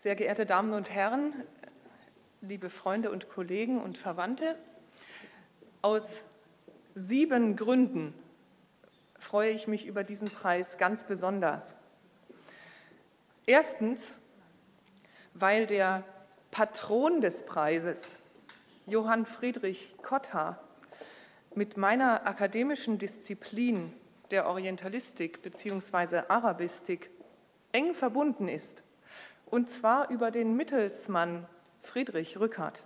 Sehr geehrte Damen und Herren, liebe Freunde und Kollegen und Verwandte, aus sieben Gründen freue ich mich über diesen Preis ganz besonders. Erstens, weil der Patron des Preises, Johann Friedrich Cotta, mit meiner akademischen Disziplin der Orientalistik bzw. Arabistik eng verbunden ist und zwar über den Mittelsmann Friedrich Rückert.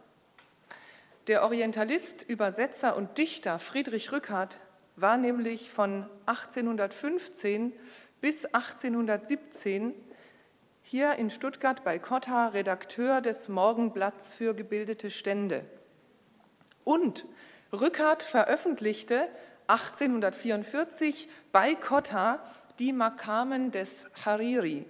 Der Orientalist, Übersetzer und Dichter Friedrich Rückert war nämlich von 1815 bis 1817 hier in Stuttgart bei Cotta Redakteur des Morgenblatts für gebildete Stände. Und Rückert veröffentlichte 1844 bei Cotta die Makamen des Hariri,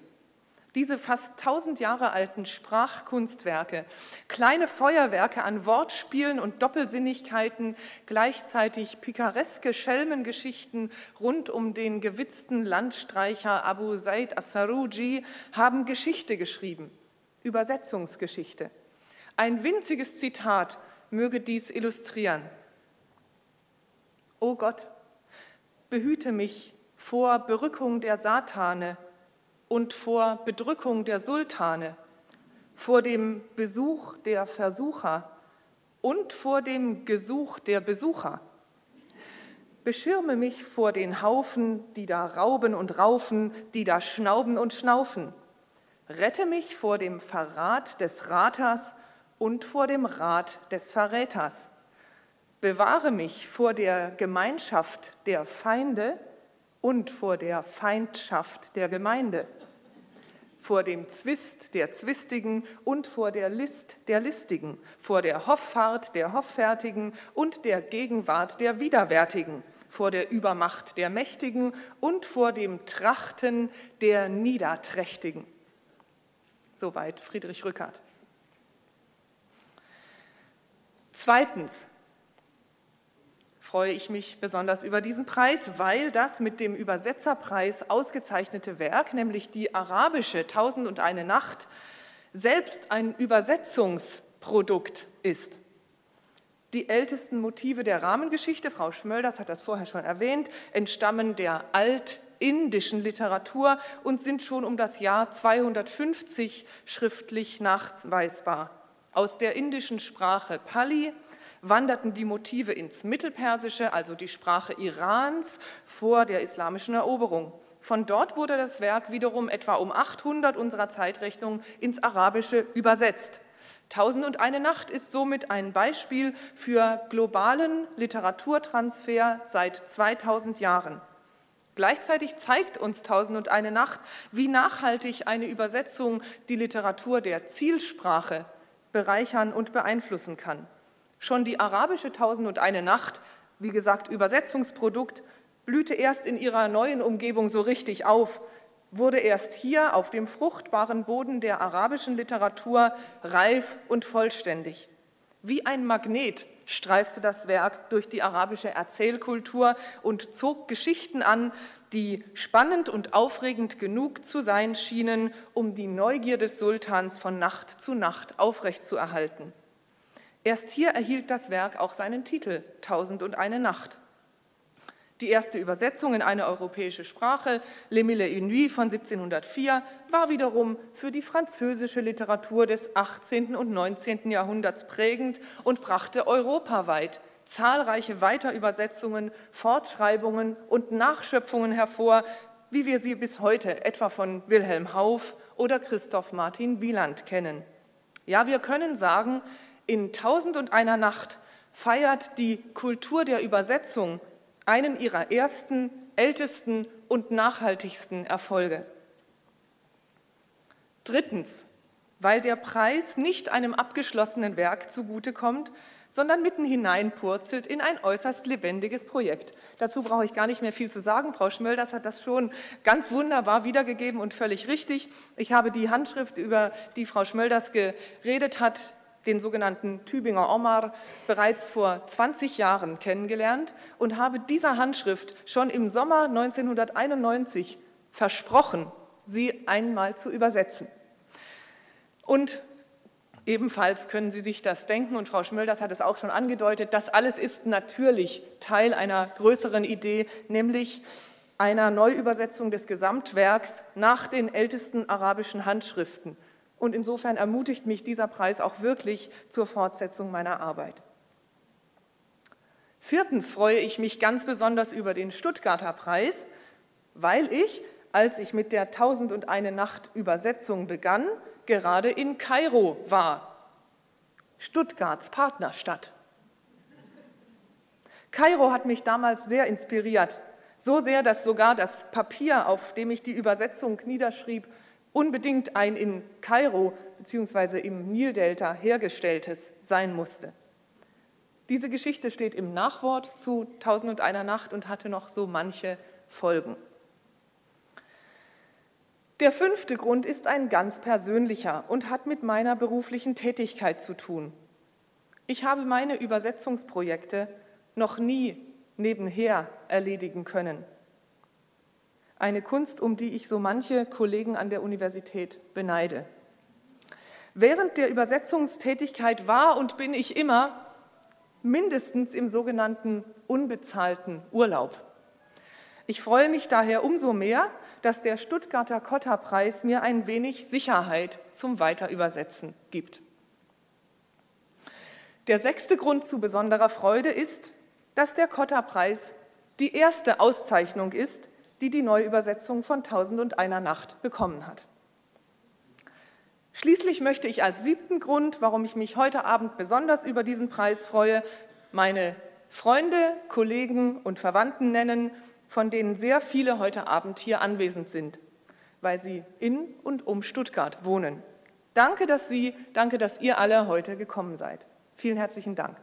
diese fast tausend Jahre alten Sprachkunstwerke, kleine Feuerwerke an Wortspielen und Doppelsinnigkeiten, gleichzeitig pikareske Schelmengeschichten rund um den gewitzten Landstreicher Abu Said as-Saruji haben Geschichte geschrieben, Übersetzungsgeschichte. Ein winziges Zitat möge dies illustrieren. O Gott, behüte mich vor Berückung der Satane, und vor Bedrückung der Sultane, vor dem Besuch der Versucher und vor dem Gesuch der Besucher. Beschirme mich vor den Haufen, die da rauben und raufen, die da schnauben und schnaufen. Rette mich vor dem Verrat des Raters und vor dem Rat des Verräters. Bewahre mich vor der Gemeinschaft der Feinde und vor der Feindschaft der Gemeinde vor dem Zwist der Zwistigen und vor der List der Listigen, vor der Hoffart der Hoffärtigen und der Gegenwart der Widerwärtigen, vor der Übermacht der Mächtigen und vor dem Trachten der Niederträchtigen. Soweit Friedrich Rückert. Zweitens, freue ich mich besonders über diesen Preis, weil das mit dem Übersetzerpreis ausgezeichnete Werk, nämlich die arabische Tausend und eine Nacht, selbst ein Übersetzungsprodukt ist. Die ältesten Motive der Rahmengeschichte, Frau Schmölders hat das vorher schon erwähnt, entstammen der altindischen Literatur und sind schon um das Jahr 250 schriftlich nachweisbar. Aus der indischen Sprache Pali wanderten die Motive ins Mittelpersische, also die Sprache Irans, vor der islamischen Eroberung. Von dort wurde das Werk wiederum etwa um 800 unserer Zeitrechnung ins Arabische übersetzt. Tausend und eine Nacht ist somit ein Beispiel für globalen Literaturtransfer seit 2000 Jahren. Gleichzeitig zeigt uns Tausend und eine Nacht, wie nachhaltig eine Übersetzung die Literatur der Zielsprache bereichern und beeinflussen kann. Schon die arabische Tausend und eine Nacht, wie gesagt Übersetzungsprodukt, blühte erst in ihrer neuen Umgebung so richtig auf, wurde erst hier auf dem fruchtbaren Boden der arabischen Literatur reif und vollständig. Wie ein Magnet streifte das Werk durch die arabische Erzählkultur und zog Geschichten an, die spannend und aufregend genug zu sein schienen, um die Neugier des Sultans von Nacht zu Nacht aufrechtzuerhalten. Erst hier erhielt das Werk auch seinen Titel Tausend und eine Nacht. Die erste Übersetzung in eine europäische Sprache, Les Mille et Nuits von 1704, war wiederum für die französische Literatur des 18. und 19. Jahrhunderts prägend und brachte europaweit zahlreiche Weiterübersetzungen, Fortschreibungen und Nachschöpfungen hervor, wie wir sie bis heute etwa von Wilhelm Hauff oder Christoph Martin Wieland kennen. Ja, wir können sagen, in Tausend und einer Nacht feiert die Kultur der Übersetzung einen ihrer ersten, ältesten und nachhaltigsten Erfolge. Drittens, weil der Preis nicht einem abgeschlossenen Werk zugutekommt, sondern mitten hineinpurzelt in ein äußerst lebendiges Projekt. Dazu brauche ich gar nicht mehr viel zu sagen. Frau Schmölders hat das schon ganz wunderbar wiedergegeben und völlig richtig. Ich habe die Handschrift, über die Frau Schmölders geredet hat, den sogenannten Tübinger Omar, bereits vor 20 Jahren kennengelernt und habe dieser Handschrift schon im Sommer 1991 versprochen, sie einmal zu übersetzen. Und ebenfalls können Sie sich das denken, und Frau Schmölders hat es auch schon angedeutet, das alles ist natürlich Teil einer größeren Idee, nämlich einer Neuübersetzung des Gesamtwerks nach den ältesten arabischen Handschriften. Und insofern ermutigt mich dieser Preis auch wirklich zur Fortsetzung meiner Arbeit. Viertens freue ich mich ganz besonders über den Stuttgarter Preis, weil ich, als ich mit der Tausend und eine Nacht Übersetzung begann, gerade in Kairo war, Stuttgarts Partnerstadt. Kairo hat mich damals sehr inspiriert, so sehr, dass sogar das Papier, auf dem ich die Übersetzung niederschrieb, unbedingt ein in Kairo bzw. im Nildelta hergestelltes sein musste. Diese Geschichte steht im Nachwort zu Tausend und einer Nacht und hatte noch so manche Folgen. Der fünfte Grund ist ein ganz persönlicher und hat mit meiner beruflichen Tätigkeit zu tun. Ich habe meine Übersetzungsprojekte noch nie nebenher erledigen können. Eine Kunst, um die ich so manche Kollegen an der Universität beneide. Während der Übersetzungstätigkeit war und bin ich immer mindestens im sogenannten unbezahlten Urlaub. Ich freue mich daher umso mehr, dass der Stuttgarter Kotter-Preis mir ein wenig Sicherheit zum Weiterübersetzen gibt. Der sechste Grund zu besonderer Freude ist, dass der Kotter-Preis die erste Auszeichnung ist, die die Neuübersetzung von Tausend und einer Nacht bekommen hat. Schließlich möchte ich als siebten Grund, warum ich mich heute Abend besonders über diesen Preis freue, meine Freunde, Kollegen und Verwandten nennen, von denen sehr viele heute Abend hier anwesend sind, weil sie in und um Stuttgart wohnen. Danke, dass Sie, danke, dass ihr alle heute gekommen seid. Vielen herzlichen Dank.